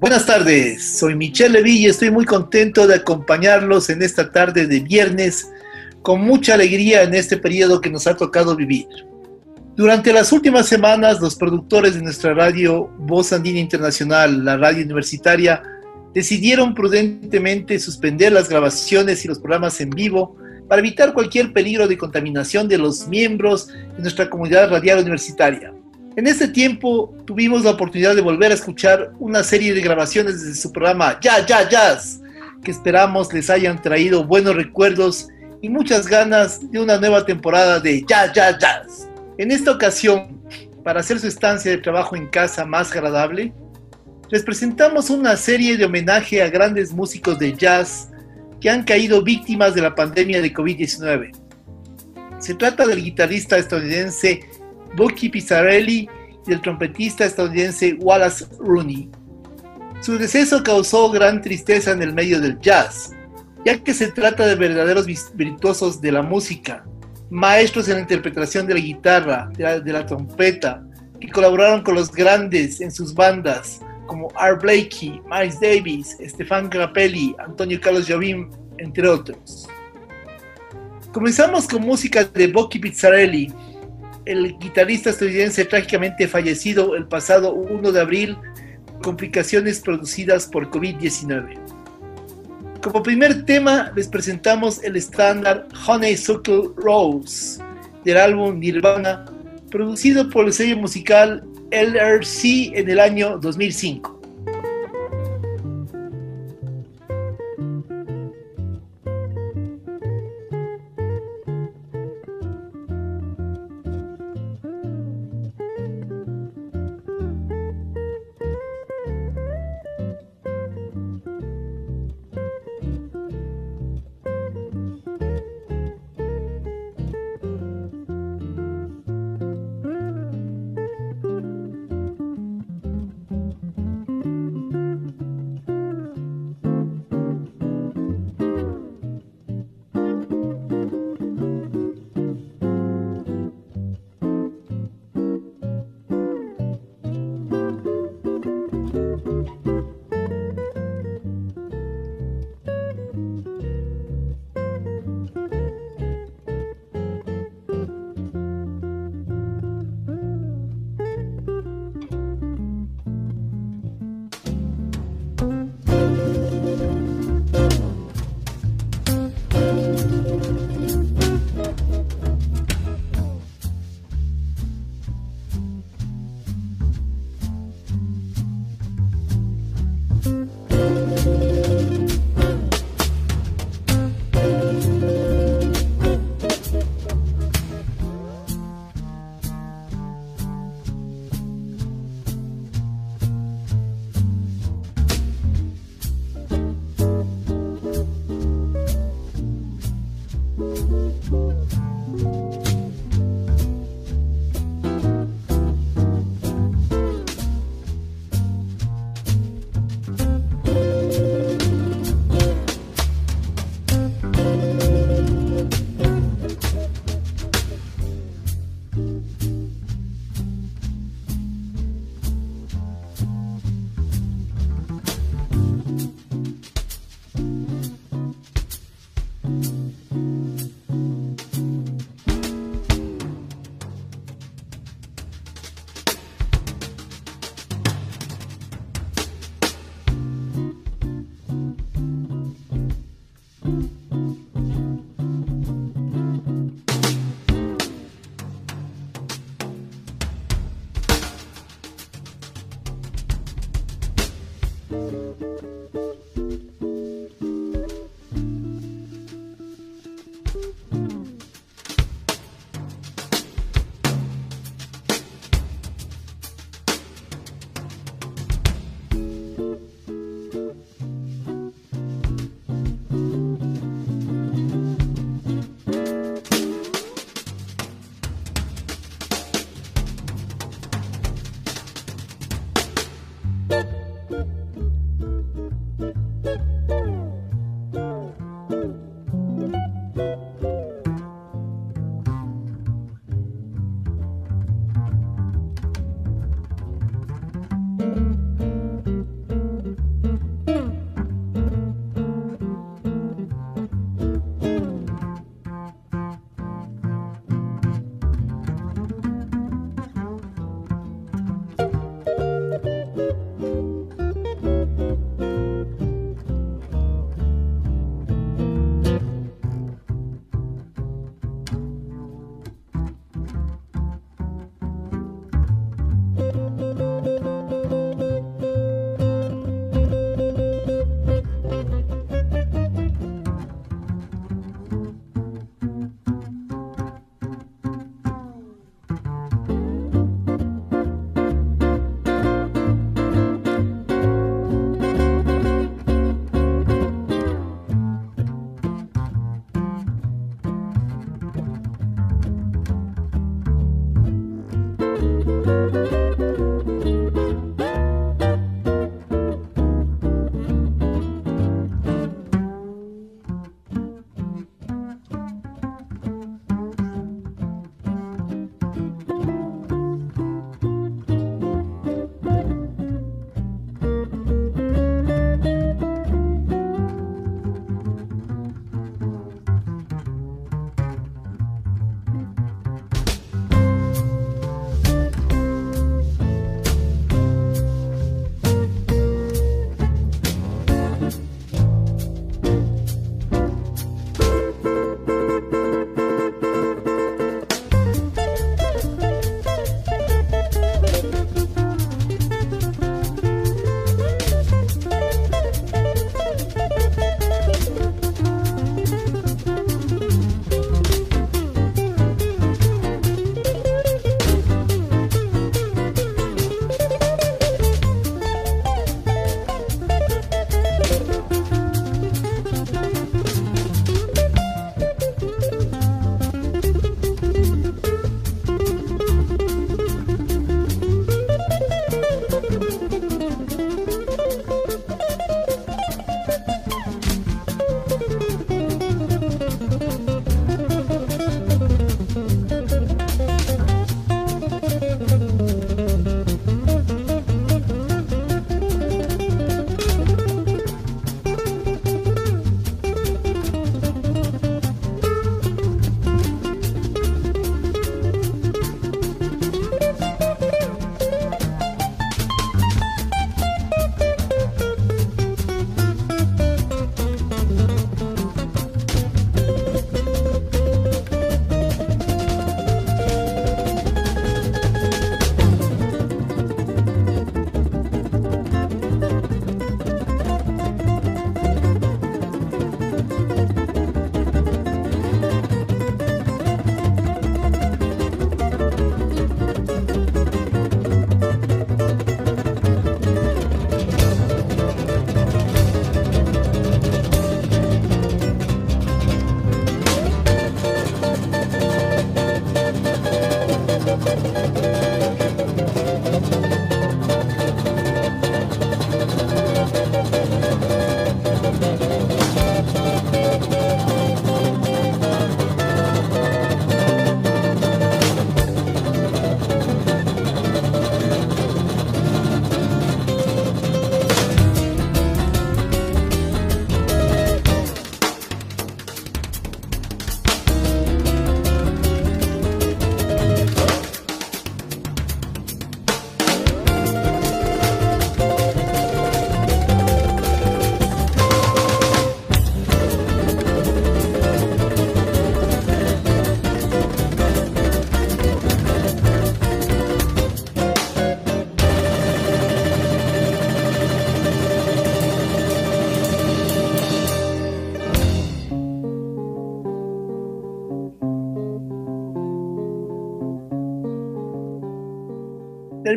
Buenas tardes, soy Michelle Levy y estoy muy contento de acompañarlos en esta tarde de viernes con mucha alegría en este periodo que nos ha tocado vivir. Durante las últimas semanas, los productores de nuestra radio Voz Andina Internacional, la radio universitaria, decidieron prudentemente suspender las grabaciones y los programas en vivo para evitar cualquier peligro de contaminación de los miembros de nuestra comunidad radial universitaria. En este tiempo tuvimos la oportunidad de volver a escuchar una serie de grabaciones de su programa Ya, Ya, Jazz, que esperamos les hayan traído buenos recuerdos y muchas ganas de una nueva temporada de Ya, Ya, Jazz. En esta ocasión, para hacer su estancia de trabajo en casa más agradable, les presentamos una serie de homenaje a grandes músicos de jazz que han caído víctimas de la pandemia de COVID-19. Se trata del guitarrista estadounidense Bucky Pizzarelli y el trompetista estadounidense Wallace Rooney. Su deceso causó gran tristeza en el medio del jazz, ya que se trata de verdaderos virtuosos de la música, maestros en la interpretación de la guitarra, de la, trompeta, que colaboraron con los grandes en sus bandas, como Art Blakey, Miles Davis, Stefan Grappelli, Antonio Carlos Jobim, entre otros. Comenzamos con música de Bucky Pizzarelli, el guitarrista estadounidense trágicamente fallecido el pasado 1 de abril, complicaciones producidas por COVID-19. Como primer tema les presentamos el estándar Honeysuckle Rose del álbum Nirvana, producido por el sello musical LRC en el año 2005.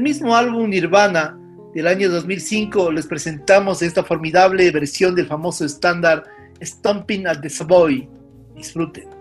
Del mismo álbum Nirvana del año 2005 les presentamos esta formidable versión del famoso estándar Stomping at the Savoy. Disfruten.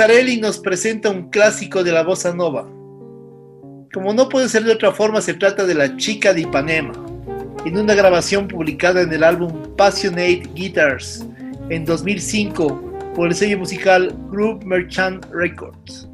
Pizzarelli nos presenta un clásico de la bossa nova. Como no puede ser de otra forma, se trata de La chica de Ipanema, en una grabación publicada en el álbum Passionate Guitars en 2005 por el sello musical Group Merchant Records.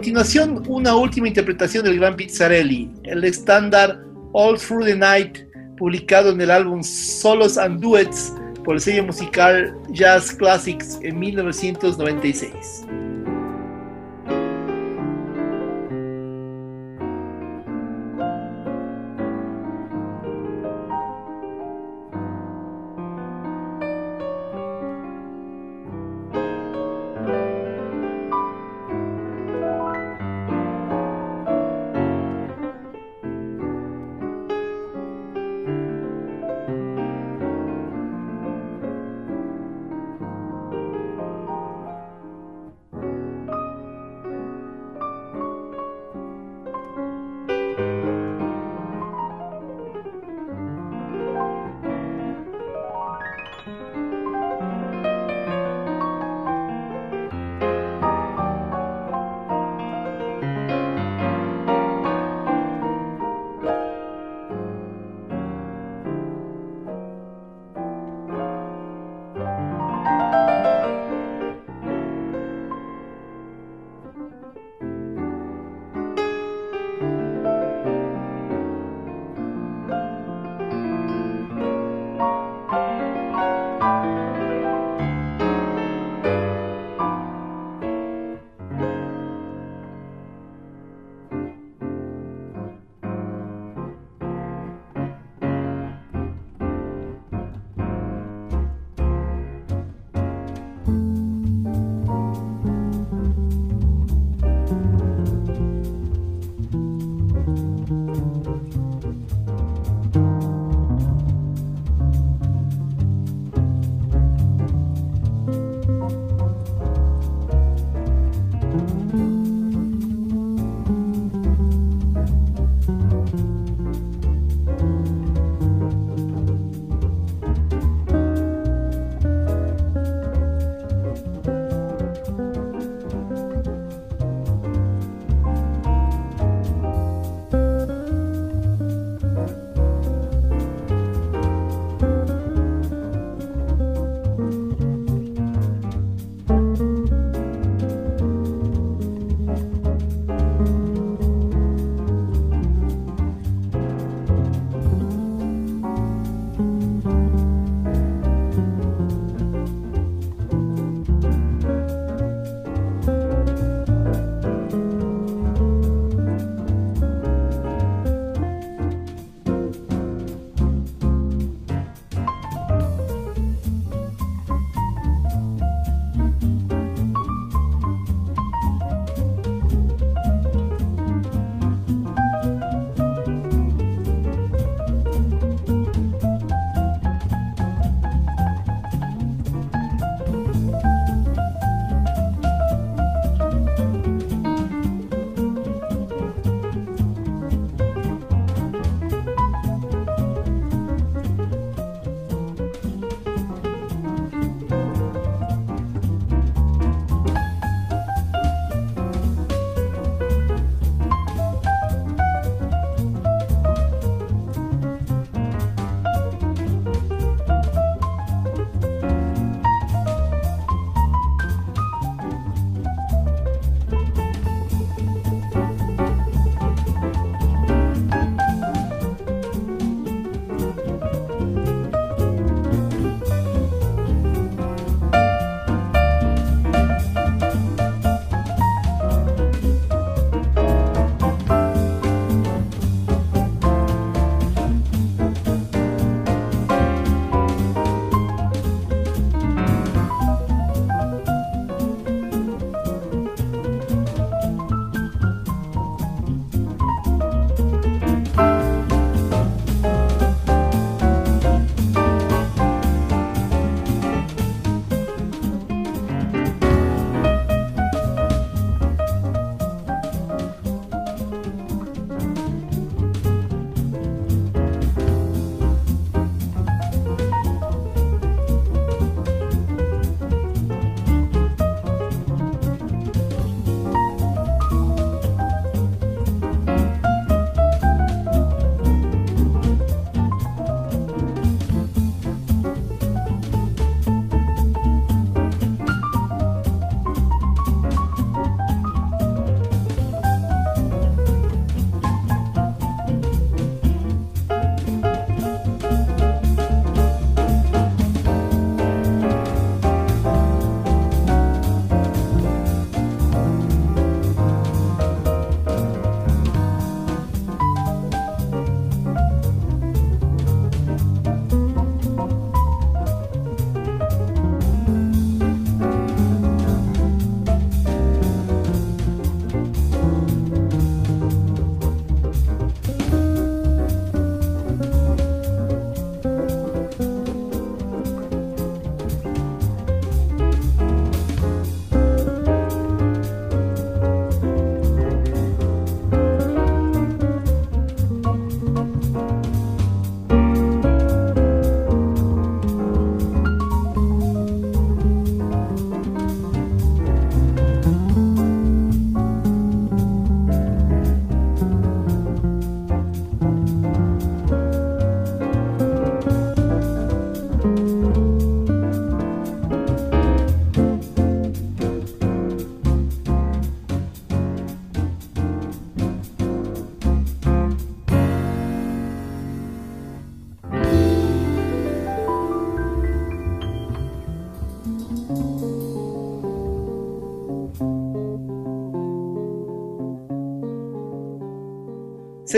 Continuación, una última interpretación del gran Pizzarelli, el estándar All Through the Night, publicado en el álbum Solos and Duets por el sello musical Jazz Classics en 1996.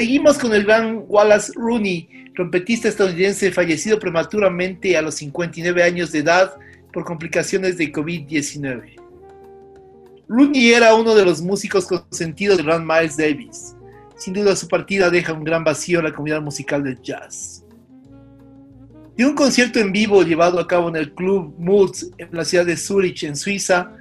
Seguimos con el gran Wallace Rooney, trompetista estadounidense fallecido prematuramente a los 59 años de edad por complicaciones de COVID-19. Rooney era uno de los músicos consentidos de gran Miles Davis. Sin duda su partida deja un gran vacío en la comunidad musical del jazz. De un concierto en vivo llevado a cabo en el Club Moods en la ciudad de Zurich, en Suiza,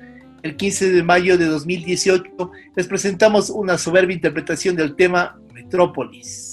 el 15 de mayo de 2018, les presentamos una soberbia interpretación del tema Metrópolis.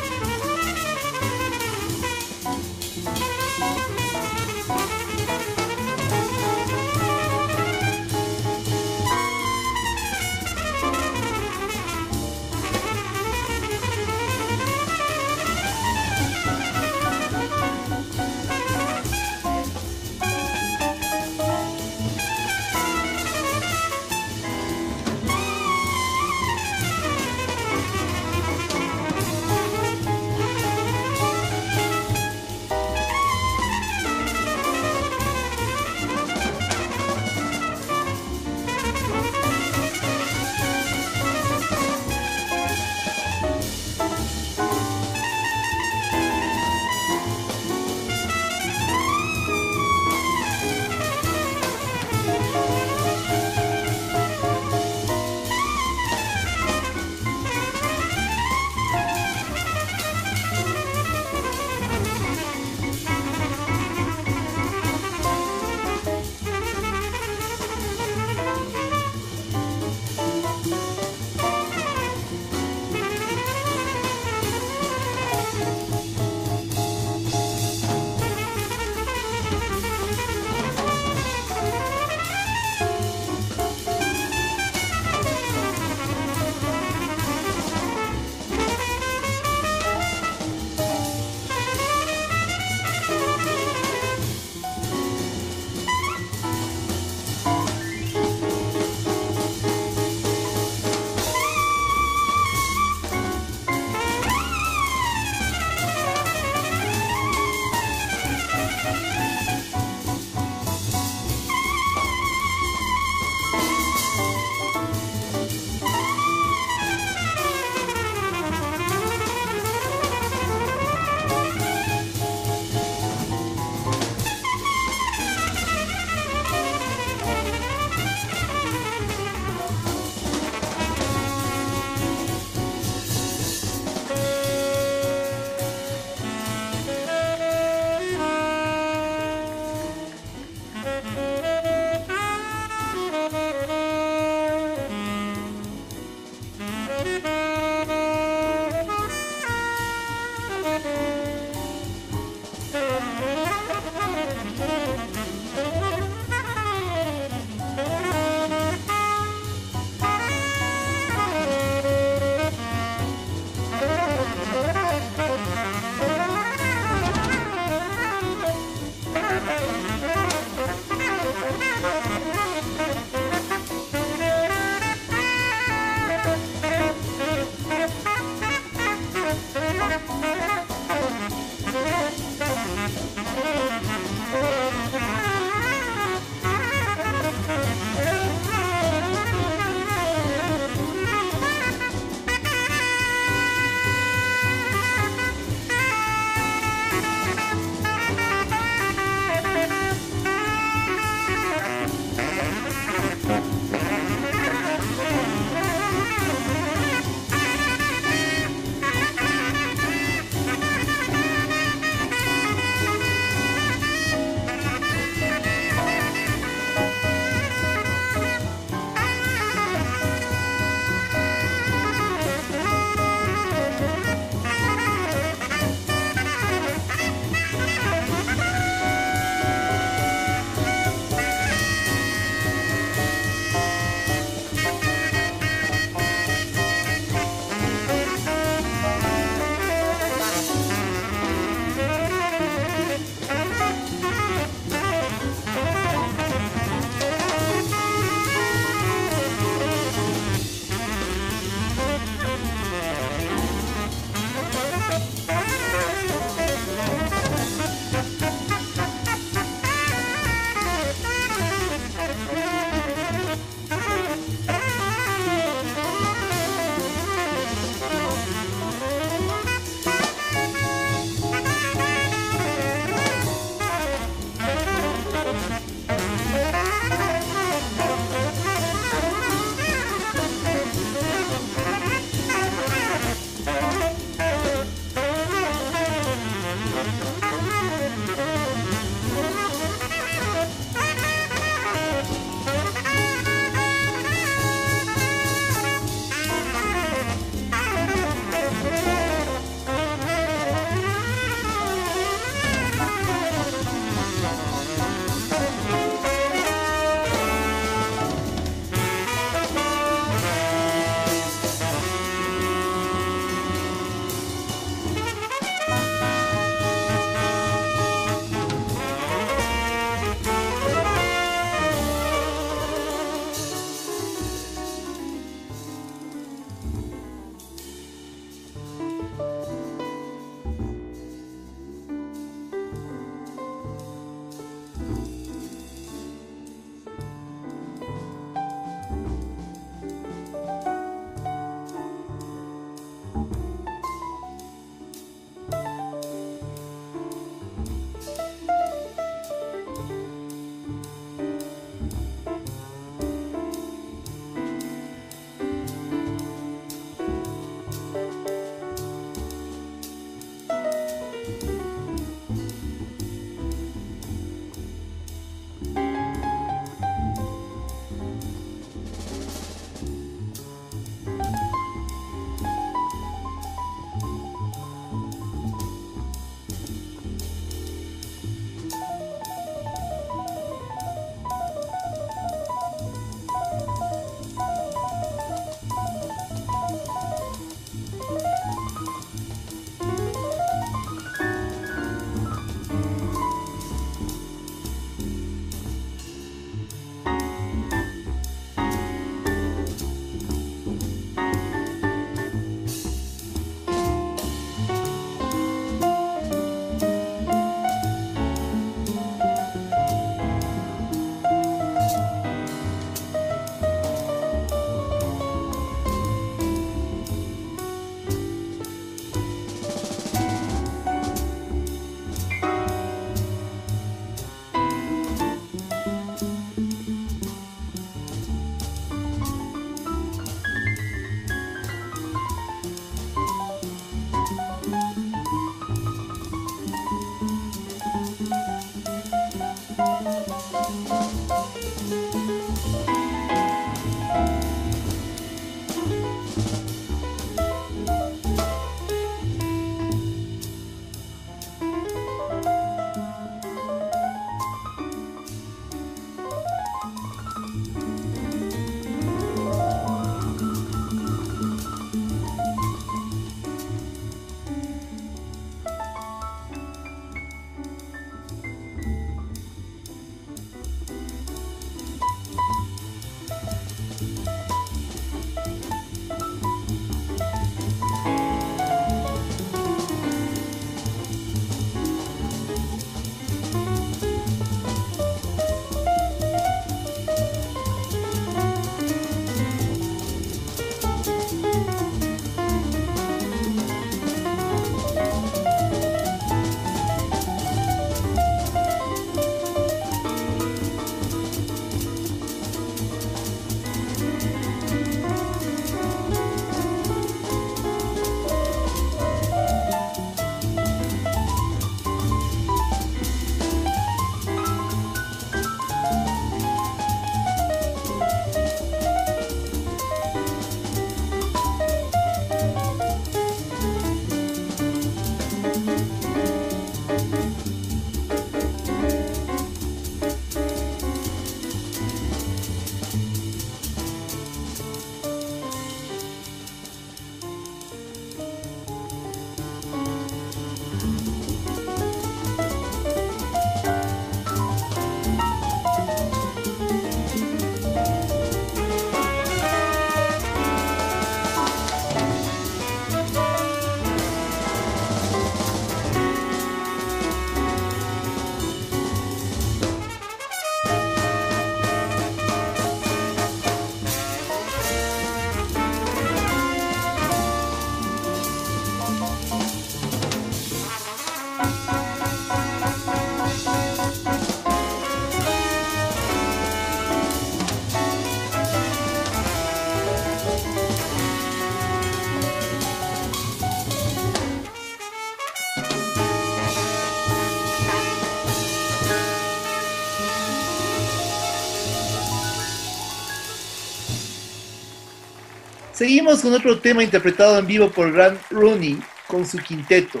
Seguimos con otro tema interpretado en vivo por Grant Rooney con su quinteto.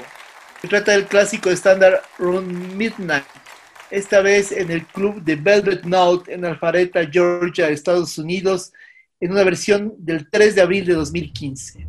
Se trata del clásico estándar Run Midnight, esta vez en el club de Velvet Note en Alpharetta, Georgia, Estados Unidos, en una versión del 3 de abril de 2015.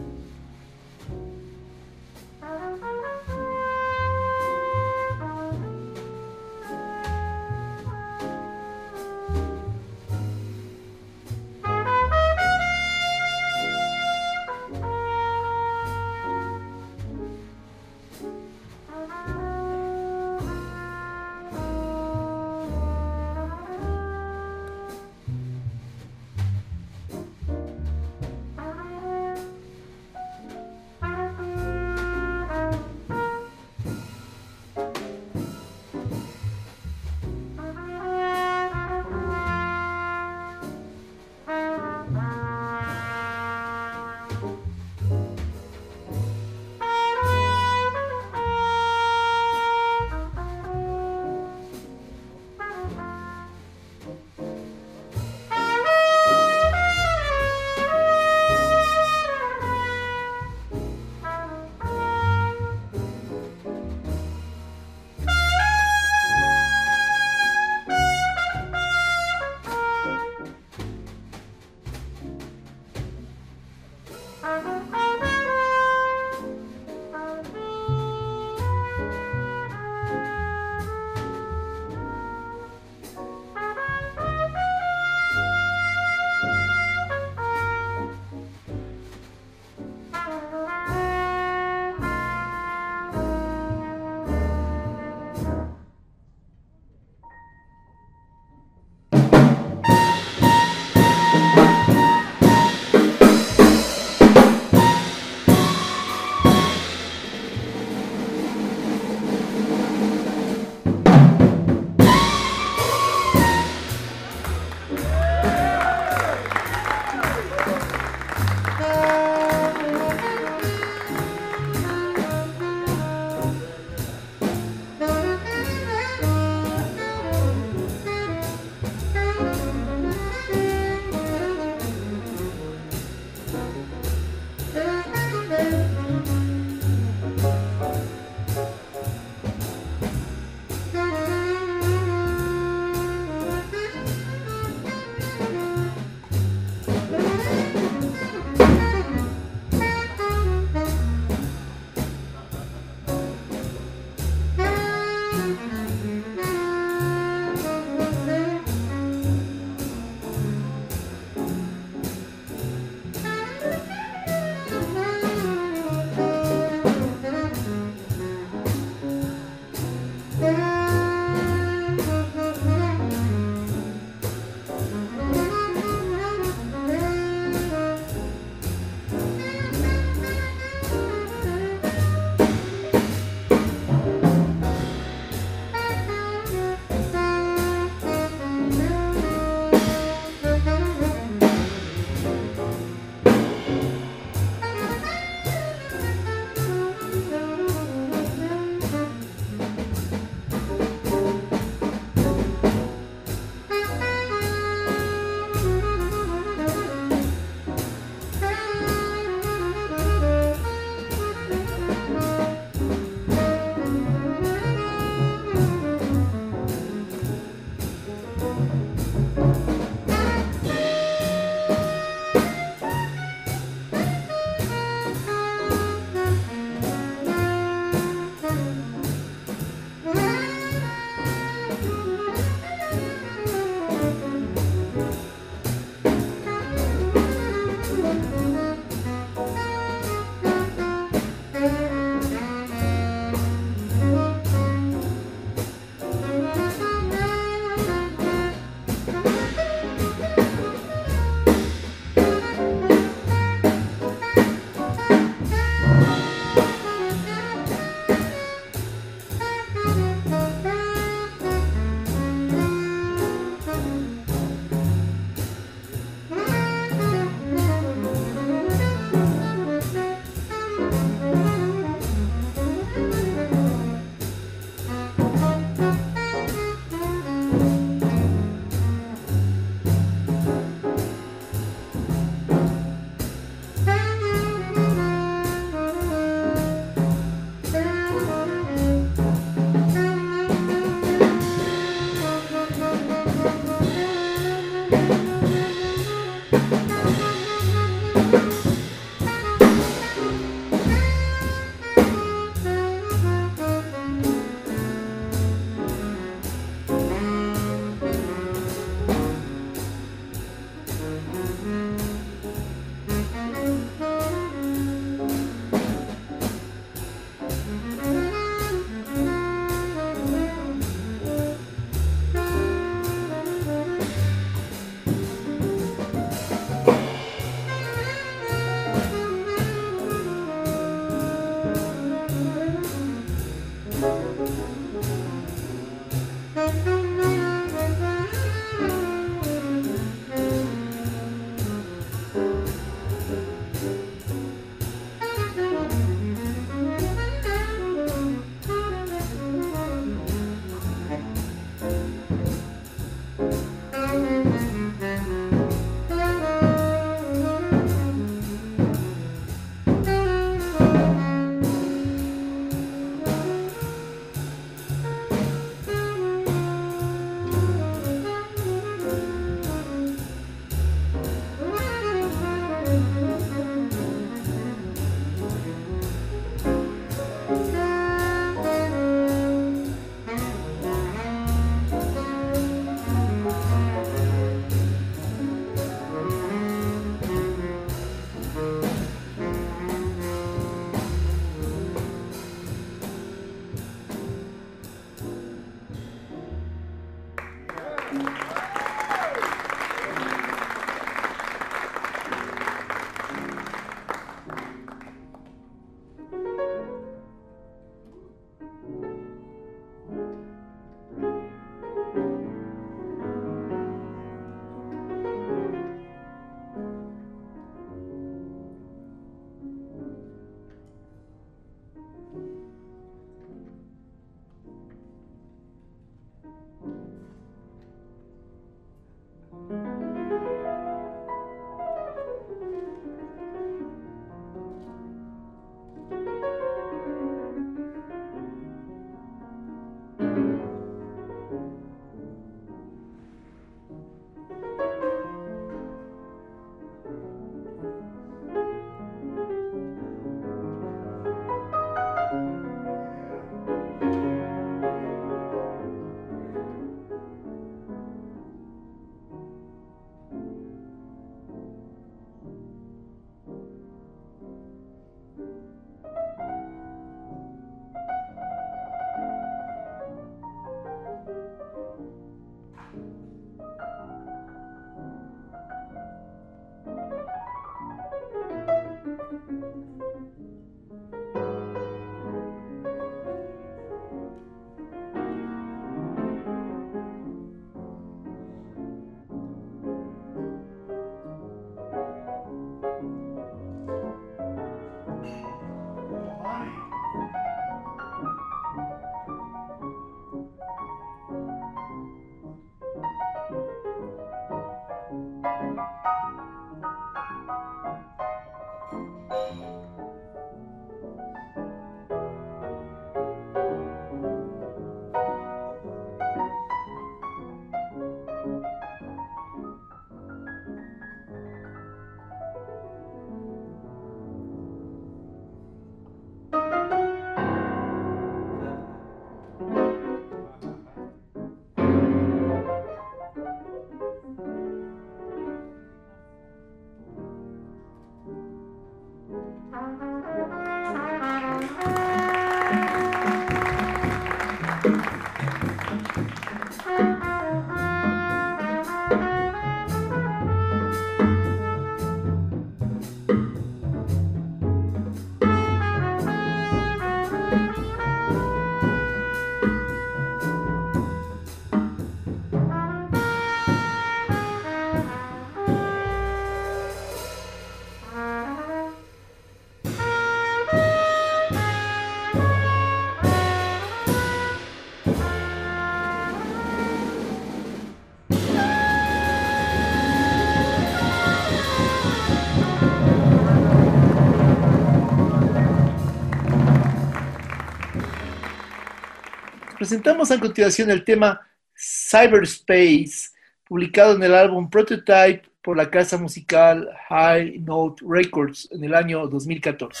Presentamos a continuación el tema Cyberspace, publicado en el álbum Prototype por la casa musical High Note Records en el año 2014.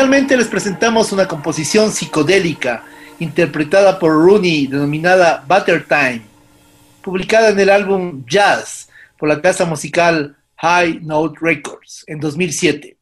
Finalmente les presentamos una composición psicodélica interpretada por Rooney denominada Butter Time, publicada en el álbum Jazz por la casa musical High Note Records en 2007.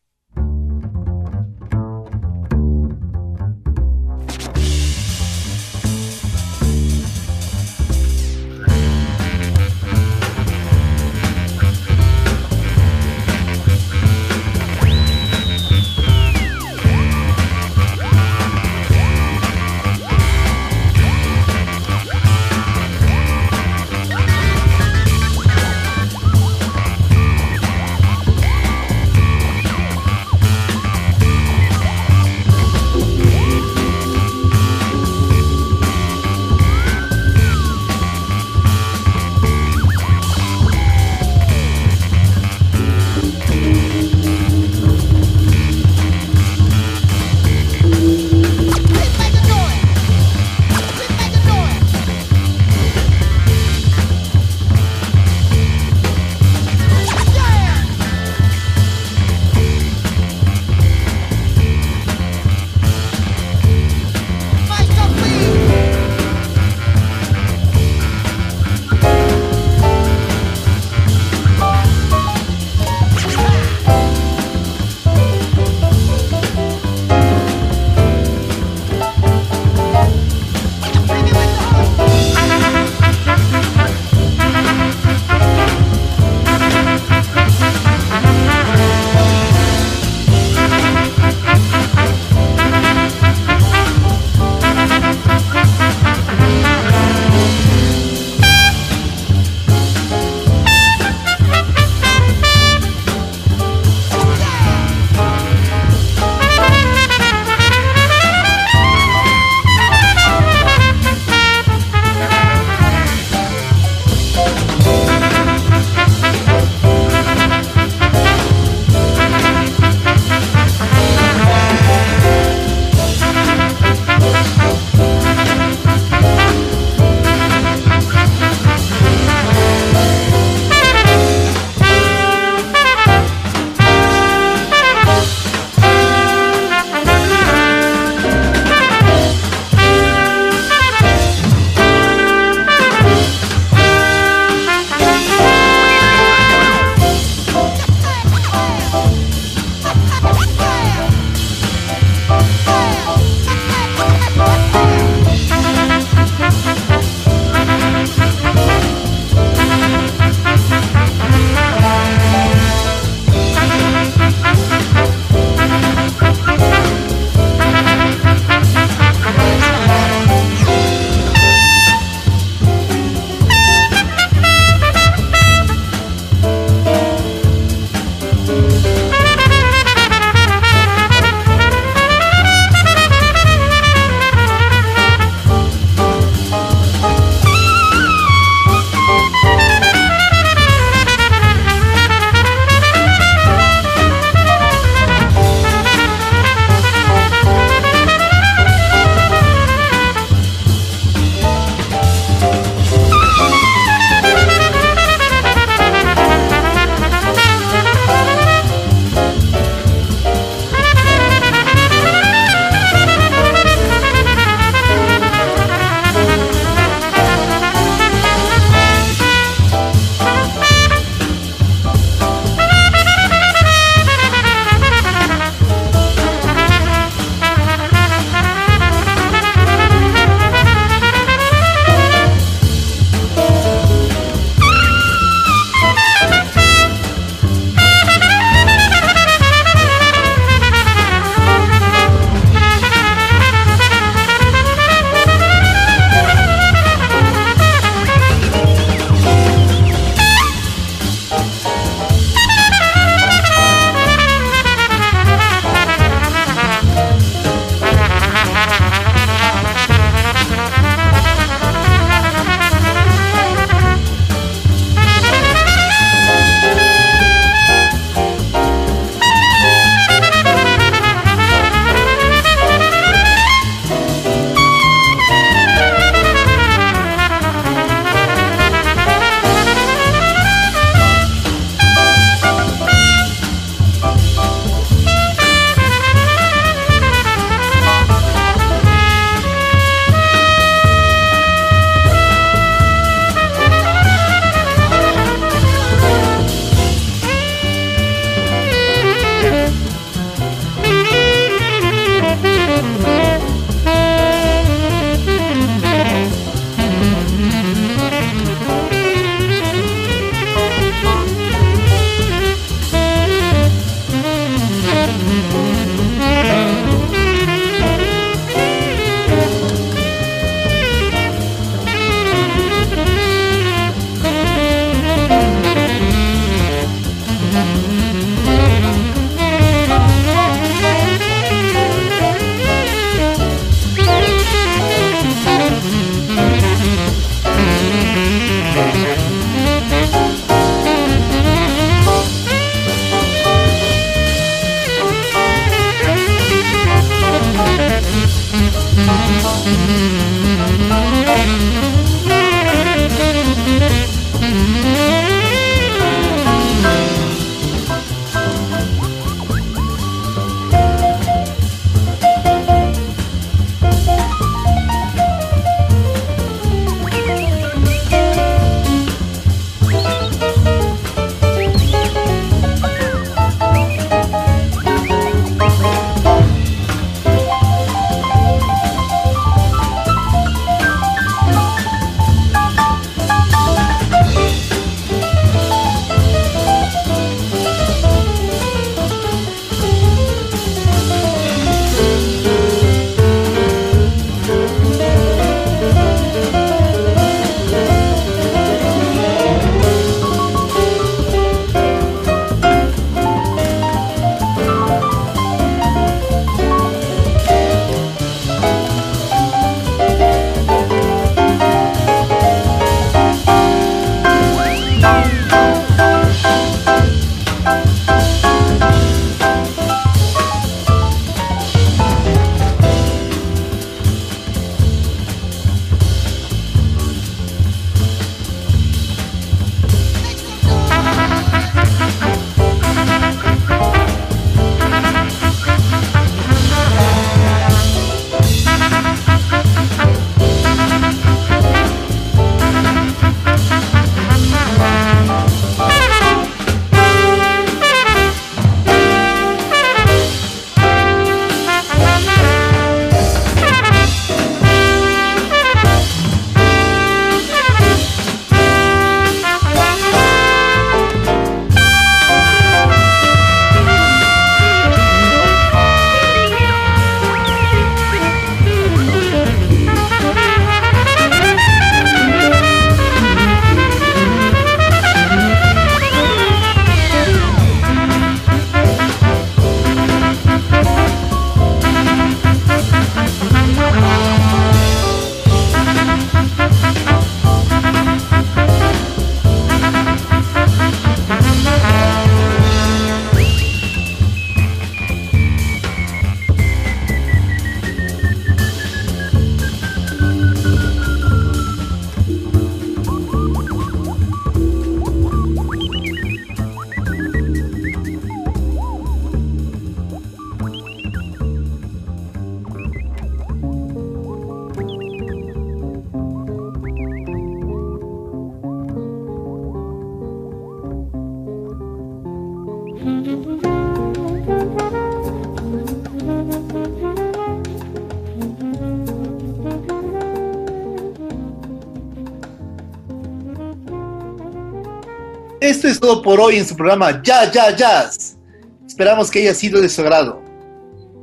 Todo por hoy en su programa Ya, Ya, Jazz. Esperamos que haya sido de su agrado.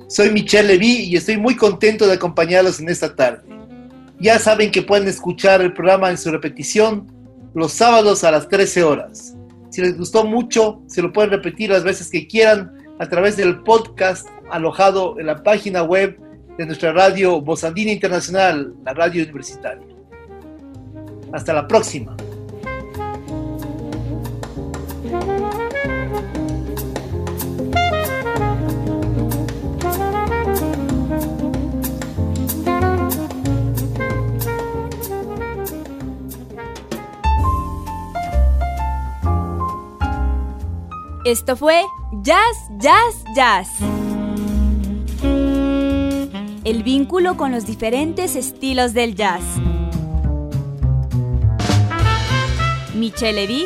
Soy Michelle Levy y estoy muy contento de acompañarlos en esta tarde. Ya saben que pueden escuchar el programa en su repetición los sábados a las 13 horas. Si les gustó mucho, se lo pueden repetir las veces que quieran a través del podcast alojado en la página web de nuestra radio Bozandina Internacional, la radio universitaria. Hasta la próxima. Esto fue Jazz, Jazz, Jazz. El vínculo con los diferentes estilos del jazz. Michelle Levy